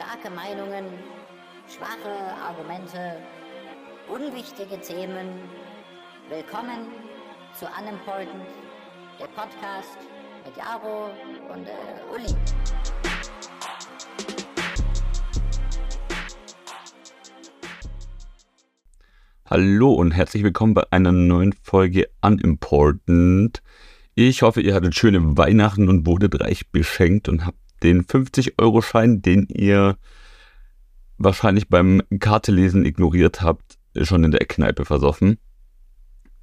starke Meinungen, schwache Argumente, unwichtige Themen. Willkommen zu Unimportant, der Podcast mit Jaro und äh, Uli. Hallo und herzlich willkommen bei einer neuen Folge Unimportant. Ich hoffe, ihr hattet schöne Weihnachten und wurdet reich beschenkt und habt den 50-Euro-Schein, den ihr wahrscheinlich beim Kartelesen ignoriert habt, schon in der Kneipe versoffen.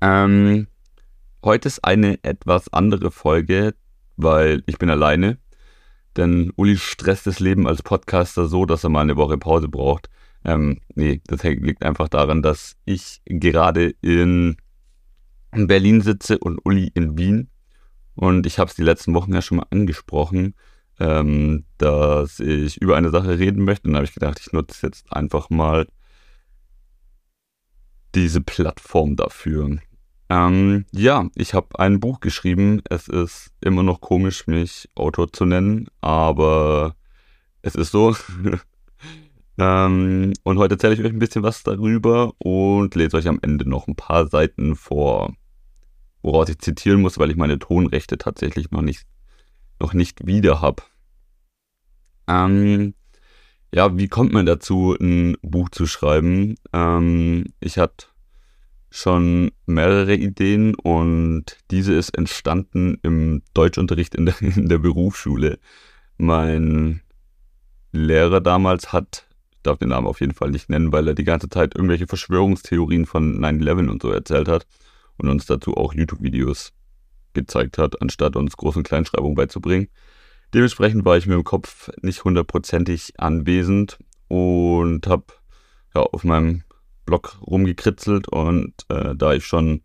Ähm, heute ist eine etwas andere Folge, weil ich bin alleine. Denn Uli stresst das Leben als Podcaster so, dass er mal eine Woche Pause braucht. Ähm, nee, das liegt einfach daran, dass ich gerade in Berlin sitze und Uli in Wien. Und ich habe es die letzten Wochen ja schon mal angesprochen ähm, dass ich über eine Sache reden möchte. Und dann habe ich gedacht, ich nutze jetzt einfach mal diese Plattform dafür. Ähm, ja, ich habe ein Buch geschrieben. Es ist immer noch komisch, mich Autor zu nennen, aber es ist so. ähm, und heute erzähle ich euch ein bisschen was darüber und lese euch am Ende noch ein paar Seiten vor, woraus ich zitieren muss, weil ich meine Tonrechte tatsächlich noch nicht noch nicht wieder habe. Ähm, ja, wie kommt man dazu, ein Buch zu schreiben? Ähm, ich hatte schon mehrere Ideen und diese ist entstanden im Deutschunterricht in der, in der Berufsschule. Mein Lehrer damals hat, ich darf den Namen auf jeden Fall nicht nennen, weil er die ganze Zeit irgendwelche Verschwörungstheorien von 9-11 und so erzählt hat und uns dazu auch YouTube-Videos gezeigt hat, anstatt uns Groß- und Kleinschreibung beizubringen. Dementsprechend war ich mir im Kopf nicht hundertprozentig anwesend und habe ja, auf meinem Blog rumgekritzelt und äh, da ich schon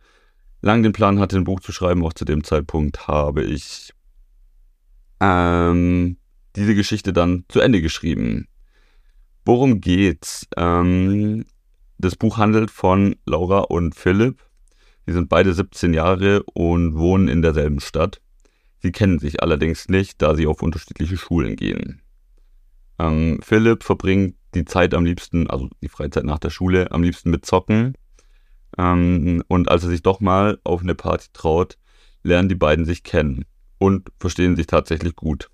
lange den Plan hatte, ein Buch zu schreiben, auch zu dem Zeitpunkt habe ich ähm, diese Geschichte dann zu Ende geschrieben. Worum geht's? Ähm, das Buch handelt von Laura und Philipp. Sie sind beide 17 Jahre und wohnen in derselben Stadt. Sie kennen sich allerdings nicht, da sie auf unterschiedliche Schulen gehen. Ähm, Philipp verbringt die Zeit am liebsten, also die Freizeit nach der Schule, am liebsten mit Zocken. Ähm, und als er sich doch mal auf eine Party traut, lernen die beiden sich kennen und verstehen sich tatsächlich gut.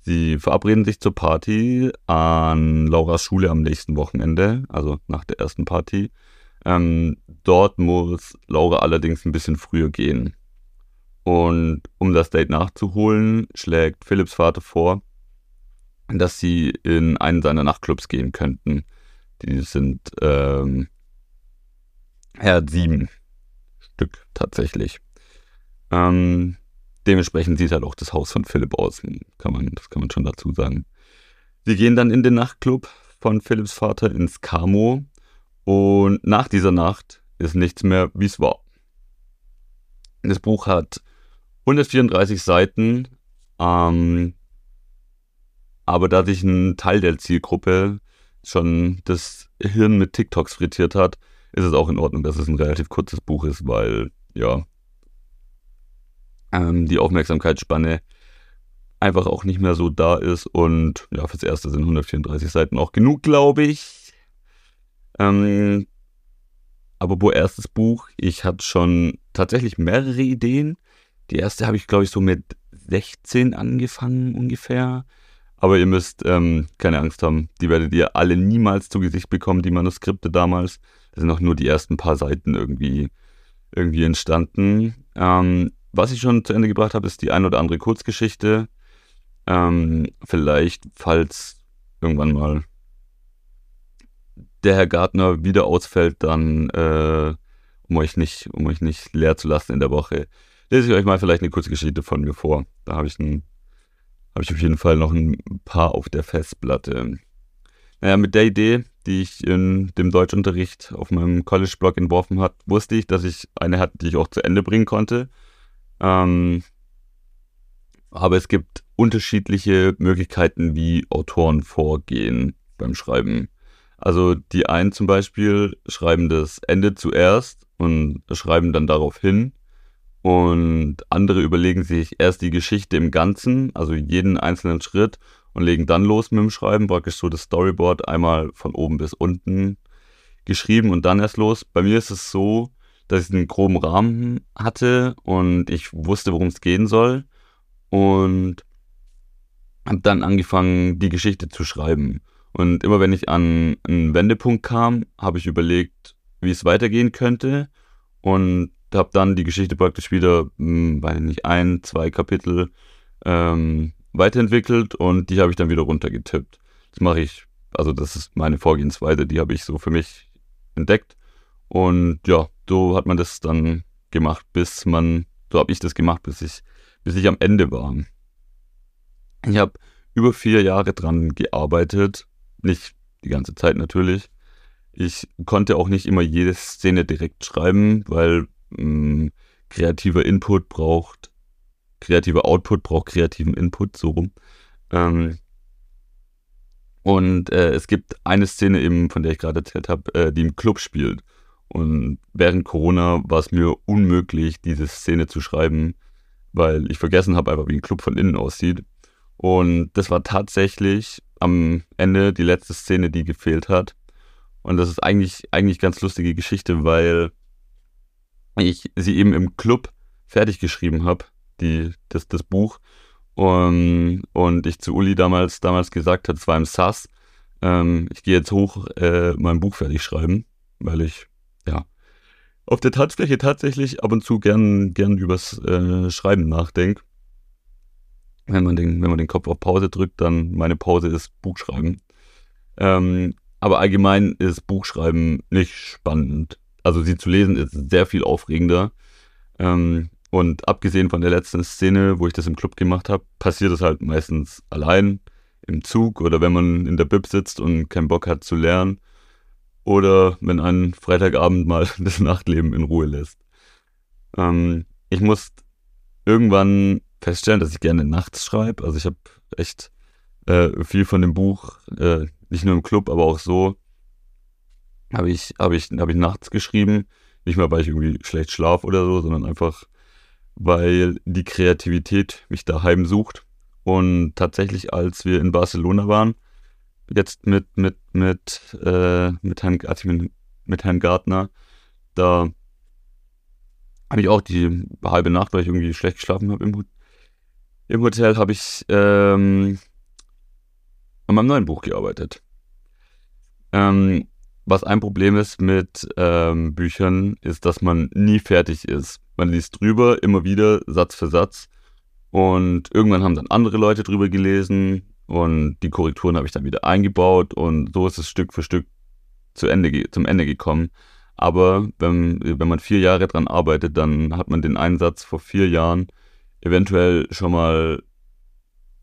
Sie verabreden sich zur Party an Lauras Schule am nächsten Wochenende, also nach der ersten Party, ähm, dort muss Laura allerdings ein bisschen früher gehen. Und um das Date nachzuholen, schlägt Philipps Vater vor, dass sie in einen seiner Nachtclubs gehen könnten. Die sind, ähm, er hat sieben Stück tatsächlich. Ähm, dementsprechend sieht halt auch das Haus von Philipp aus, kann man, das kann man schon dazu sagen. Sie gehen dann in den Nachtclub von Philipps Vater ins Camo und nach dieser Nacht ist nichts mehr, wie es war. Das Buch hat 134 Seiten, ähm, aber da sich ein Teil der Zielgruppe schon das Hirn mit TikToks frittiert hat, ist es auch in Ordnung, dass es ein relativ kurzes Buch ist, weil, ja, ähm, die Aufmerksamkeitsspanne einfach auch nicht mehr so da ist und ja, fürs Erste sind 134 Seiten auch genug, glaube ich. Ähm, aber wo erstes Buch, ich hatte schon tatsächlich mehrere Ideen. Die erste habe ich, glaube ich, so mit 16 angefangen ungefähr. Aber ihr müsst ähm, keine Angst haben, die werdet ihr alle niemals zu Gesicht bekommen, die Manuskripte damals. Das sind auch nur die ersten paar Seiten irgendwie, irgendwie entstanden. Ähm, was ich schon zu Ende gebracht habe, ist die ein oder andere Kurzgeschichte. Ähm, vielleicht, falls irgendwann mal der Herr Gartner wieder ausfällt, dann, äh, um euch nicht, um euch nicht leer zu lassen in der Woche, lese ich euch mal vielleicht eine kurze Geschichte von mir vor. Da habe ich habe ich auf jeden Fall noch ein paar auf der Festplatte. Naja, mit der Idee, die ich in dem Deutschunterricht auf meinem College-Blog entworfen hat, wusste ich, dass ich eine hatte, die ich auch zu Ende bringen konnte. Ähm, aber es gibt unterschiedliche Möglichkeiten, wie Autoren vorgehen beim Schreiben. Also die einen zum Beispiel schreiben das Ende zuerst und schreiben dann darauf hin. Und andere überlegen sich erst die Geschichte im Ganzen, also jeden einzelnen Schritt, und legen dann los mit dem Schreiben, praktisch so das Storyboard einmal von oben bis unten geschrieben und dann erst los. Bei mir ist es so, dass ich einen groben Rahmen hatte und ich wusste, worum es gehen soll und habe dann angefangen, die Geschichte zu schreiben. Und immer wenn ich an einen Wendepunkt kam, habe ich überlegt, wie es weitergehen könnte und habe dann die Geschichte praktisch wieder, hm, weil nicht ein, zwei Kapitel ähm, weiterentwickelt und die habe ich dann wieder runtergetippt. Das mache ich, also das ist meine Vorgehensweise, die habe ich so für mich entdeckt. Und ja, so hat man das dann gemacht, bis man, so habe ich das gemacht, bis ich, bis ich am Ende war. Ich habe über vier Jahre dran gearbeitet, nicht die ganze Zeit natürlich. Ich konnte auch nicht immer jede Szene direkt schreiben, weil mh, hm, kreativer Input braucht kreativer Output braucht kreativen Input, so rum. Ähm, und äh, es gibt eine Szene eben, von der ich gerade erzählt habe, äh, die im Club spielt. Und während Corona war es mir unmöglich, diese Szene zu schreiben, weil ich vergessen habe einfach, wie ein Club von innen aussieht. Und das war tatsächlich am Ende die letzte Szene, die gefehlt hat. Und das ist eigentlich, eigentlich ganz lustige Geschichte, weil ich sie eben im Club fertig geschrieben habe die, das, das Buch. Um, und ich zu Uli damals, damals gesagt habe, es war im SAS, ähm, ich gehe jetzt hoch, äh, mein Buch fertig schreiben, weil ich, ja, auf der Tanzfläche tatsächlich ab und zu gern, gern übers äh, Schreiben nachdenke. Wenn man, den, wenn man den Kopf auf Pause drückt, dann meine Pause ist Buchschreiben. Ähm, aber allgemein ist Buchschreiben nicht spannend. Also sie zu lesen ist sehr viel aufregender. Ähm, und abgesehen von der letzten Szene, wo ich das im Club gemacht habe, passiert es halt meistens allein im Zug oder wenn man in der Bib sitzt und keinen Bock hat zu lernen oder wenn ein Freitagabend mal das Nachtleben in Ruhe lässt. Ähm, ich muss irgendwann feststellen, dass ich gerne nachts schreibe. Also ich habe echt äh, viel von dem Buch, äh, nicht nur im Club, aber auch so, habe ich, hab ich, hab ich nachts geschrieben. Nicht mal, weil ich irgendwie schlecht schlaf oder so, sondern einfach, weil die Kreativität mich daheim sucht. Und tatsächlich, als wir in Barcelona waren, jetzt mit, mit, mit, äh, mit, Herrn, also mit Herrn Gartner, da habe ich auch die halbe Nacht, weil ich irgendwie schlecht geschlafen habe im, im Hotel, habe ich ähm, an meinem neuen Buch gearbeitet. Ähm, was ein Problem ist mit ähm, Büchern, ist, dass man nie fertig ist. Man liest drüber, immer wieder, Satz für Satz. Und irgendwann haben dann andere Leute drüber gelesen und die Korrekturen habe ich dann wieder eingebaut und so ist es Stück für Stück zu Ende, zum Ende gekommen. Aber wenn, wenn man vier Jahre dran arbeitet, dann hat man den Einsatz vor vier Jahren eventuell schon mal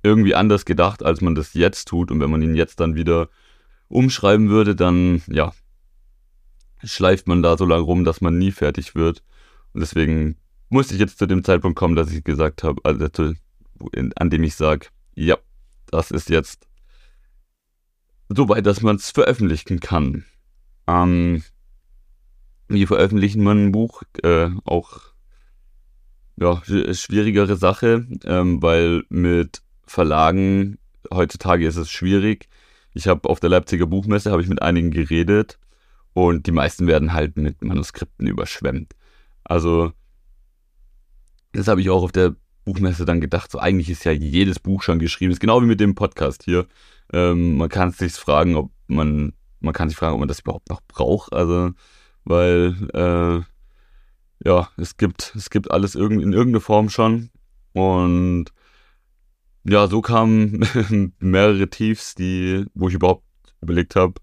irgendwie anders gedacht, als man das jetzt tut. Und wenn man ihn jetzt dann wieder umschreiben würde, dann ja, schleift man da so lange rum, dass man nie fertig wird. Und deswegen musste ich jetzt zu dem Zeitpunkt kommen, dass ich gesagt habe, also an dem ich sage, ja, das ist jetzt so weit, dass man es veröffentlichen kann. Ähm, wie veröffentlicht man ein Buch? Äh, auch ja, schwierigere Sache, ähm, weil mit Verlagen heutzutage ist es schwierig. Ich habe auf der Leipziger Buchmesse habe ich mit einigen geredet und die meisten werden halt mit Manuskripten überschwemmt. Also, das habe ich auch auf der Buchmesse dann gedacht. So, eigentlich ist ja jedes Buch schon geschrieben. Das ist genau wie mit dem Podcast hier. Ähm, man kann sich fragen, ob man, man kann sich fragen, ob man das überhaupt noch braucht. Also, weil, äh, ja, es gibt, es gibt alles in irgendeiner Form schon. Und ja, so kamen mehrere Tiefs, die, wo ich überhaupt überlegt habe,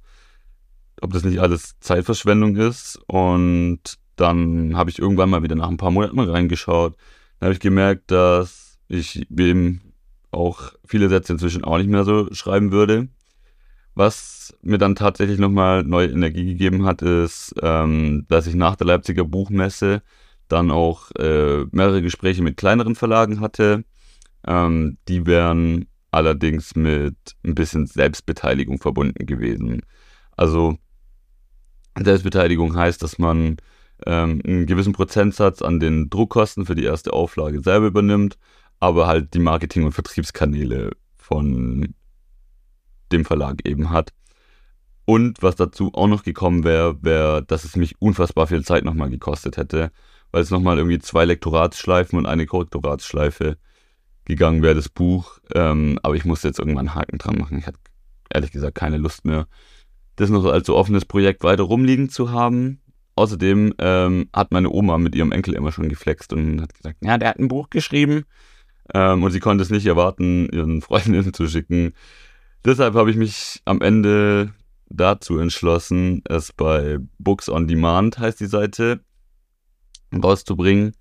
ob das nicht alles Zeitverschwendung ist. Und dann habe ich irgendwann mal wieder nach ein paar Monaten reingeschaut. Dann habe ich gemerkt, dass ich eben auch viele Sätze inzwischen auch nicht mehr so schreiben würde. Was mir dann tatsächlich nochmal neue Energie gegeben hat, ist, ähm, dass ich nach der Leipziger Buchmesse dann auch äh, mehrere Gespräche mit kleineren Verlagen hatte. Ähm, die wären allerdings mit ein bisschen Selbstbeteiligung verbunden gewesen. Also Selbstbeteiligung heißt, dass man ähm, einen gewissen Prozentsatz an den Druckkosten für die erste Auflage selber übernimmt, aber halt die Marketing- und Vertriebskanäle von dem Verlag eben hat. Und was dazu auch noch gekommen wäre, wäre, dass es mich unfassbar viel Zeit nochmal gekostet hätte, weil es nochmal irgendwie zwei Lektoratsschleifen und eine Korrektoratsschleife gegangen wäre, das Buch. Ähm, aber ich musste jetzt irgendwann einen Haken dran machen. Ich hatte ehrlich gesagt keine Lust mehr, das noch als so offenes Projekt weiter rumliegen zu haben. Außerdem ähm, hat meine Oma mit ihrem Enkel immer schon geflext und hat gesagt, ja, der hat ein Buch geschrieben. Ähm, und sie konnte es nicht erwarten, ihren Freundinnen zu schicken. Deshalb habe ich mich am Ende dazu entschlossen, es bei Books on Demand, heißt die Seite, rauszubringen.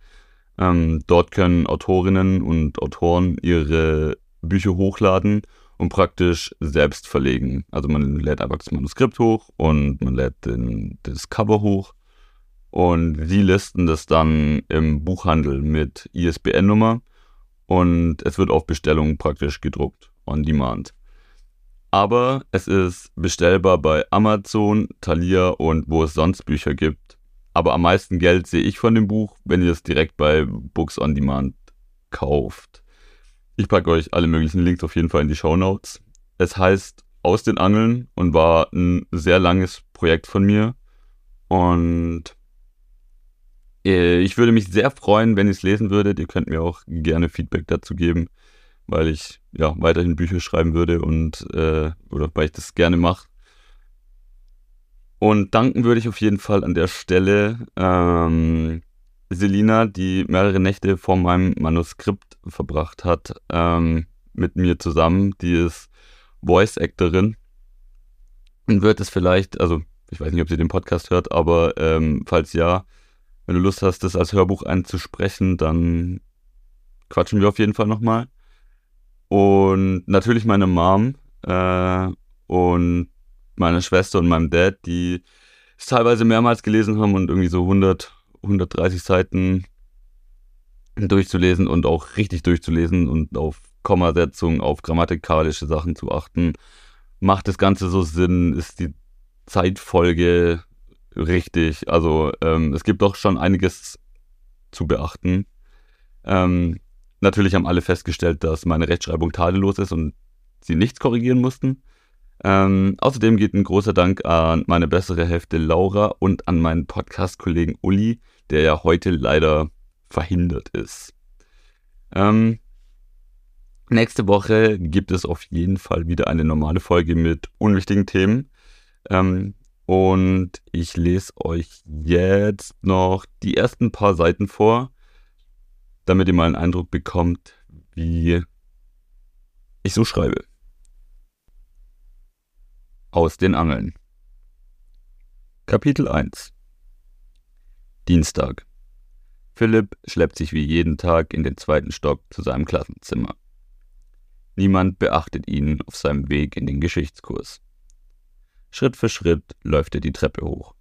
Ähm, dort können Autorinnen und Autoren ihre Bücher hochladen und praktisch selbst verlegen. Also man lädt einfach das Manuskript hoch und man lädt den, das Cover hoch und sie listen das dann im Buchhandel mit ISBN-Nummer und es wird auf Bestellung praktisch gedruckt, on demand. Aber es ist bestellbar bei Amazon, Thalia und wo es sonst Bücher gibt. Aber am meisten Geld sehe ich von dem Buch, wenn ihr es direkt bei Books on Demand kauft. Ich packe euch alle möglichen Links auf jeden Fall in die Show Notes. Es heißt Aus den Angeln und war ein sehr langes Projekt von mir. Und äh, ich würde mich sehr freuen, wenn ihr es lesen würdet. Ihr könnt mir auch gerne Feedback dazu geben weil ich ja weiterhin Bücher schreiben würde und äh, oder weil ich das gerne mache. Und danken würde ich auf jeden Fall an der Stelle ähm, Selina, die mehrere Nächte vor meinem Manuskript verbracht hat, ähm, mit mir zusammen. Die ist Voice-Actorin und wird es vielleicht, also ich weiß nicht, ob sie den Podcast hört, aber ähm, falls ja, wenn du Lust hast, das als Hörbuch einzusprechen, dann quatschen wir auf jeden Fall nochmal. Und natürlich meine Mom äh, und meine Schwester und meinem Dad, die es teilweise mehrmals gelesen haben und irgendwie so 100, 130 Seiten durchzulesen und auch richtig durchzulesen und auf Kommasetzung, auf grammatikalische Sachen zu achten. Macht das Ganze so Sinn? Ist die Zeitfolge richtig? Also ähm, es gibt doch schon einiges zu beachten. Ähm, Natürlich haben alle festgestellt, dass meine Rechtschreibung tadellos ist und sie nichts korrigieren mussten. Ähm, außerdem geht ein großer Dank an meine bessere Hälfte Laura und an meinen Podcast-Kollegen Uli, der ja heute leider verhindert ist. Ähm, nächste Woche gibt es auf jeden Fall wieder eine normale Folge mit unwichtigen Themen. Ähm, und ich lese euch jetzt noch die ersten paar Seiten vor damit ihr mal einen Eindruck bekommt, wie ich so schreibe. Aus den Angeln. Kapitel 1 Dienstag. Philipp schleppt sich wie jeden Tag in den zweiten Stock zu seinem Klassenzimmer. Niemand beachtet ihn auf seinem Weg in den Geschichtskurs. Schritt für Schritt läuft er die Treppe hoch.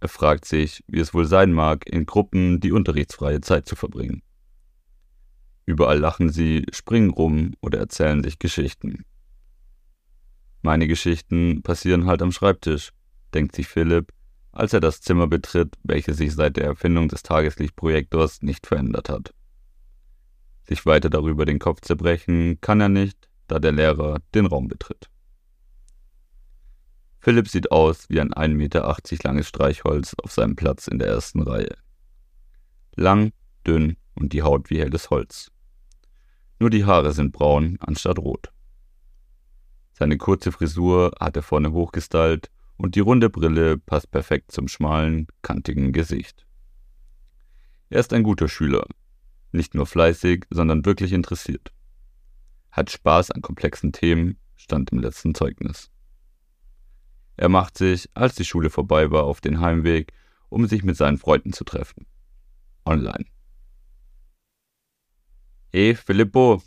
Er fragt sich, wie es wohl sein mag, in Gruppen die unterrichtsfreie Zeit zu verbringen. Überall lachen sie, springen rum oder erzählen sich Geschichten. Meine Geschichten passieren halt am Schreibtisch, denkt sich Philipp, als er das Zimmer betritt, welches sich seit der Erfindung des Tageslichtprojektors nicht verändert hat. Sich weiter darüber den Kopf zerbrechen kann er nicht, da der Lehrer den Raum betritt. Philipp sieht aus wie ein 1,80 Meter langes Streichholz auf seinem Platz in der ersten Reihe. Lang, dünn und die Haut wie helles Holz. Nur die Haare sind braun anstatt rot. Seine kurze Frisur hat er vorne hochgestylt und die runde Brille passt perfekt zum schmalen, kantigen Gesicht. Er ist ein guter Schüler, nicht nur fleißig, sondern wirklich interessiert. Hat Spaß an komplexen Themen, stand im letzten Zeugnis. Er macht sich, als die Schule vorbei war, auf den Heimweg, um sich mit seinen Freunden zu treffen. Online. Hey, Filippo,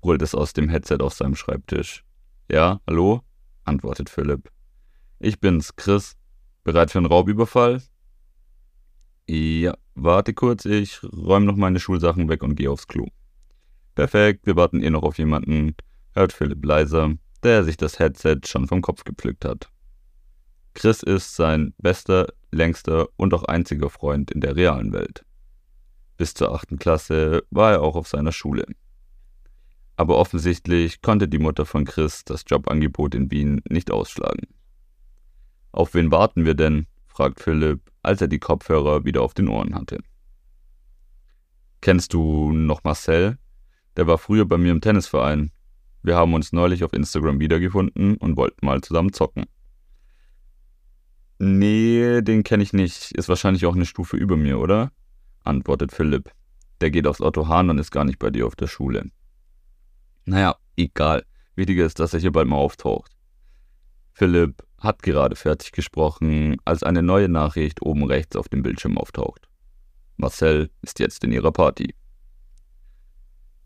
brüllt es aus dem Headset auf seinem Schreibtisch. Ja, hallo? antwortet Philipp. Ich bin's, Chris. Bereit für einen Raubüberfall? Ja, warte kurz, ich räume noch meine Schulsachen weg und gehe aufs Klo. Perfekt, wir warten eh noch auf jemanden, hört Philipp leiser, der sich das Headset schon vom Kopf gepflückt hat. Chris ist sein bester, längster und auch einziger Freund in der realen Welt. Bis zur achten Klasse war er auch auf seiner Schule. aber offensichtlich konnte die Mutter von Chris das Jobangebot in Wien nicht ausschlagen. Auf wen warten wir denn? fragt Philipp, als er die Kopfhörer wieder auf den Ohren hatte. Kennst du noch Marcel? Der war früher bei mir im Tennisverein. Wir haben uns neulich auf Instagram wiedergefunden und wollten mal zusammen zocken. Nee, den kenne ich nicht. Ist wahrscheinlich auch eine Stufe über mir, oder? antwortet Philipp. Der geht aufs Otto Hahn und ist gar nicht bei dir auf der Schule. Naja, egal. Wichtiger ist, dass er hier bald mal auftaucht. Philipp hat gerade fertig gesprochen, als eine neue Nachricht oben rechts auf dem Bildschirm auftaucht. Marcel ist jetzt in ihrer Party.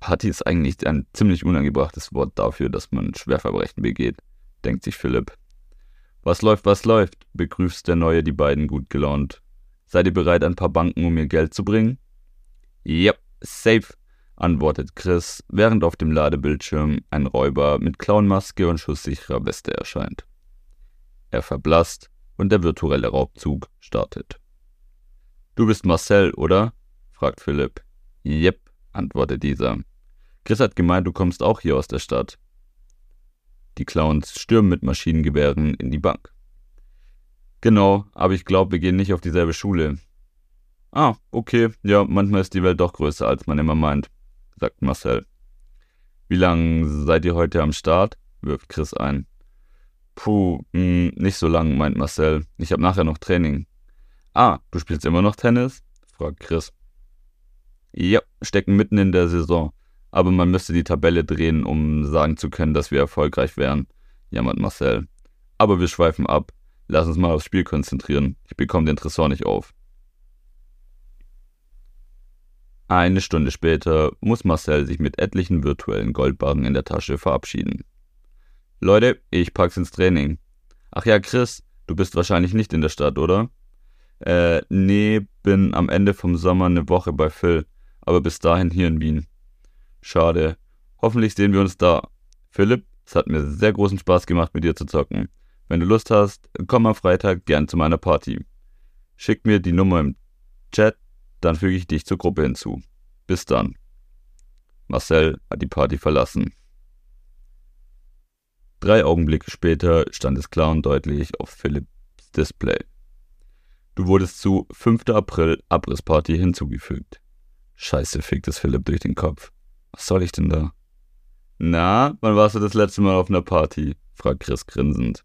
Party ist eigentlich ein ziemlich unangebrachtes Wort dafür, dass man Schwerverbrechen begeht, denkt sich Philipp. Was läuft, was läuft, begrüßt der Neue die beiden gut gelaunt. Seid ihr bereit, ein paar Banken, um mir Geld zu bringen? Yep, safe, antwortet Chris, während auf dem Ladebildschirm ein Räuber mit Clownmaske und schusssicherer Weste erscheint. Er verblasst und der virtuelle Raubzug startet. Du bist Marcel, oder? fragt Philipp. Yep, antwortet dieser. Chris hat gemeint, du kommst auch hier aus der Stadt. Die Clowns stürmen mit Maschinengewehren in die Bank. Genau, aber ich glaube, wir gehen nicht auf dieselbe Schule. Ah, okay, ja, manchmal ist die Welt doch größer, als man immer meint, sagt Marcel. Wie lange seid ihr heute am Start? wirft Chris ein. Puh, mh, hm, nicht so lang, meint Marcel. Ich habe nachher noch Training. Ah, du spielst immer noch Tennis? fragt Chris. Ja, stecken mitten in der Saison aber man müsste die Tabelle drehen, um sagen zu können, dass wir erfolgreich wären, jammert Marcel. Aber wir schweifen ab. Lass uns mal aufs Spiel konzentrieren. Ich bekomme den Tresor nicht auf. Eine Stunde später muss Marcel sich mit etlichen virtuellen Goldbarren in der Tasche verabschieden. Leute, ich pack's ins Training. Ach ja, Chris, du bist wahrscheinlich nicht in der Stadt, oder? Äh, nee, bin am Ende vom Sommer eine Woche bei Phil, aber bis dahin hier in Wien. Schade. Hoffentlich sehen wir uns da. Philipp, es hat mir sehr großen Spaß gemacht, mit dir zu zocken. Wenn du Lust hast, komm am Freitag gern zu meiner Party. Schick mir die Nummer im Chat, dann füge ich dich zur Gruppe hinzu. Bis dann. Marcel hat die Party verlassen. Drei Augenblicke später stand es klar und deutlich auf Philipps Display. Du wurdest zu 5. April Abrissparty hinzugefügt. Scheiße, fickt es Philipp durch den Kopf. Was soll ich denn da? Na, wann warst du das letzte Mal auf einer Party? fragt Chris grinsend.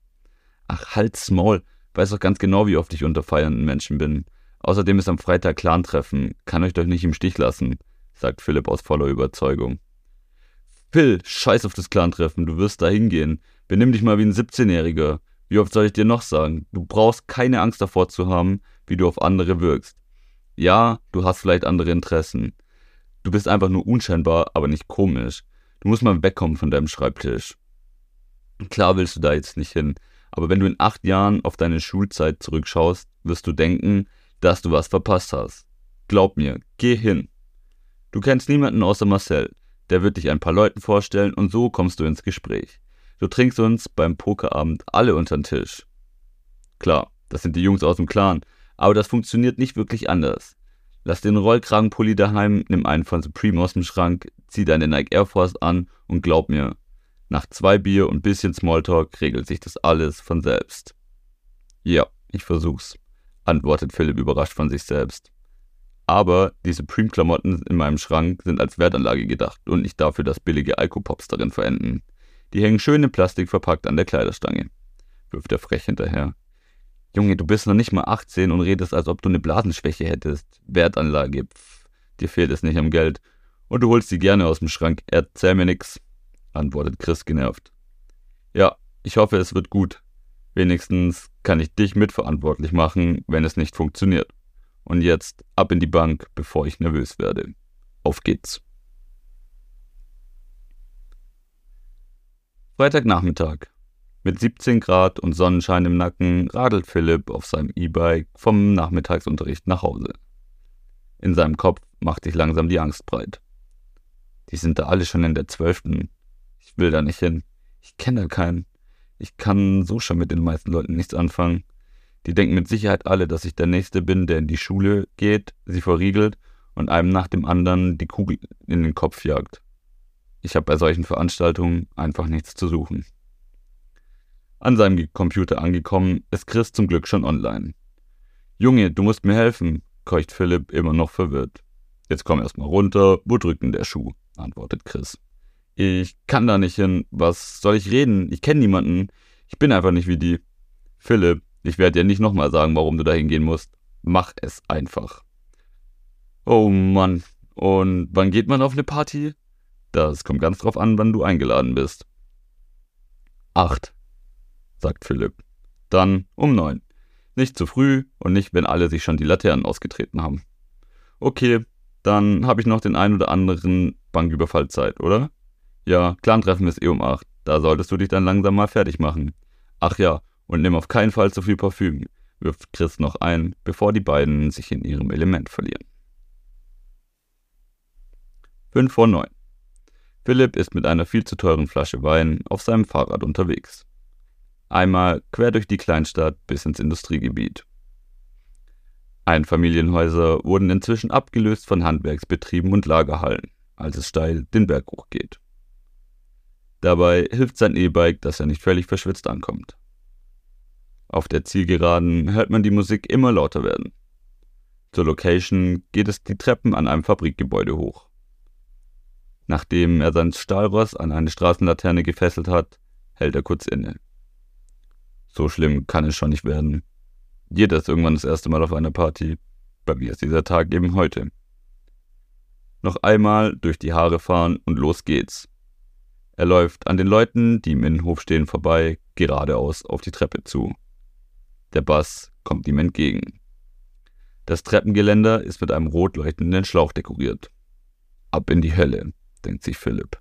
Ach, halt's Maul. Weiß doch ganz genau, wie oft ich unter feiernden Menschen bin. Außerdem ist am Freitag Clan-Treffen. Kann euch doch nicht im Stich lassen, sagt Philipp aus voller Überzeugung. Phil, scheiß auf das Clan-Treffen. Du wirst da hingehen. Benimm dich mal wie ein 17-Jähriger. Wie oft soll ich dir noch sagen? Du brauchst keine Angst davor zu haben, wie du auf andere wirkst. Ja, du hast vielleicht andere Interessen. Du bist einfach nur unscheinbar, aber nicht komisch. Du musst mal wegkommen von deinem Schreibtisch. Klar willst du da jetzt nicht hin, aber wenn du in acht Jahren auf deine Schulzeit zurückschaust, wirst du denken, dass du was verpasst hast. Glaub mir, geh hin. Du kennst niemanden außer Marcel. Der wird dich ein paar Leuten vorstellen und so kommst du ins Gespräch. Du trinkst uns beim Pokerabend alle unter den Tisch. Klar, das sind die Jungs aus dem Clan, aber das funktioniert nicht wirklich anders. Lass den Rollkragenpulli daheim, nimm einen von Supreme aus dem Schrank, zieh deine Nike Air Force an und glaub mir, nach zwei Bier und bisschen Smalltalk regelt sich das alles von selbst. Ja, ich versuch's, antwortet Philipp überrascht von sich selbst. Aber die Supreme-Klamotten in meinem Schrank sind als Wertanlage gedacht und nicht dafür, dass billige Alkopops darin verenden. Die hängen schön in Plastik verpackt an der Kleiderstange, wirft er frech hinterher. Junge, du bist noch nicht mal 18 und redest, als ob du eine Blasenschwäche hättest. Wertanlage, pff, dir fehlt es nicht am Geld. Und du holst sie gerne aus dem Schrank. Erzähl mir nix, antwortet Chris genervt. Ja, ich hoffe, es wird gut. Wenigstens kann ich dich mitverantwortlich machen, wenn es nicht funktioniert. Und jetzt ab in die Bank, bevor ich nervös werde. Auf geht's. Freitagnachmittag. Mit 17 Grad und Sonnenschein im Nacken radelt Philipp auf seinem E-Bike vom Nachmittagsunterricht nach Hause. In seinem Kopf macht sich langsam die Angst breit. Die sind da alle schon in der zwölften. Ich will da nicht hin. Ich kenne da keinen. Ich kann so schon mit den meisten Leuten nichts anfangen. Die denken mit Sicherheit alle, dass ich der Nächste bin, der in die Schule geht, sie verriegelt und einem nach dem anderen die Kugel in den Kopf jagt. Ich habe bei solchen Veranstaltungen einfach nichts zu suchen. An seinem Computer angekommen, ist Chris zum Glück schon online. Junge, du musst mir helfen, keucht Philipp immer noch verwirrt. Jetzt komm erst mal runter, wo drückt denn der Schuh? antwortet Chris. Ich kann da nicht hin. Was soll ich reden? Ich kenne niemanden. Ich bin einfach nicht wie die. Philipp, ich werde dir nicht nochmal sagen, warum du da hingehen musst. Mach es einfach. Oh Mann. Und wann geht man auf eine Party? Das kommt ganz drauf an, wann du eingeladen bist. Acht, sagt Philipp. Dann um neun. Nicht zu früh und nicht, wenn alle sich schon die Laternen ausgetreten haben. Okay, dann habe ich noch den ein oder anderen Banküberfall Zeit, oder? Ja, Clan-Treffen ist eh um acht. Da solltest du dich dann langsam mal fertig machen. Ach ja, und nimm auf keinen Fall zu viel Parfüm, wirft Chris noch ein, bevor die beiden sich in ihrem Element verlieren. 5 vor 9. Philipp ist mit einer viel zu teuren Flasche Wein auf seinem Fahrrad unterwegs. Einmal quer durch die Kleinstadt bis ins Industriegebiet. Einfamilienhäuser wurden inzwischen abgelöst von Handwerksbetrieben und Lagerhallen, als es steil den Berg hochgeht. Dabei hilft sein E-Bike, dass er nicht völlig verschwitzt ankommt. Auf der Zielgeraden hört man die Musik immer lauter werden. Zur Location geht es die Treppen an einem Fabrikgebäude hoch. Nachdem er sein Stahlross an eine Straßenlaterne gefesselt hat, hält er kurz inne. So schlimm kann es schon nicht werden. Jeder ist irgendwann das erste Mal auf einer Party. Bei mir ist dieser Tag eben heute. Noch einmal durch die Haare fahren und los geht's. Er läuft an den Leuten, die im Innenhof stehen, vorbei, geradeaus auf die Treppe zu. Der Bass kommt ihm entgegen. Das Treppengeländer ist mit einem rot leuchtenden Schlauch dekoriert. Ab in die Hölle, denkt sich Philipp.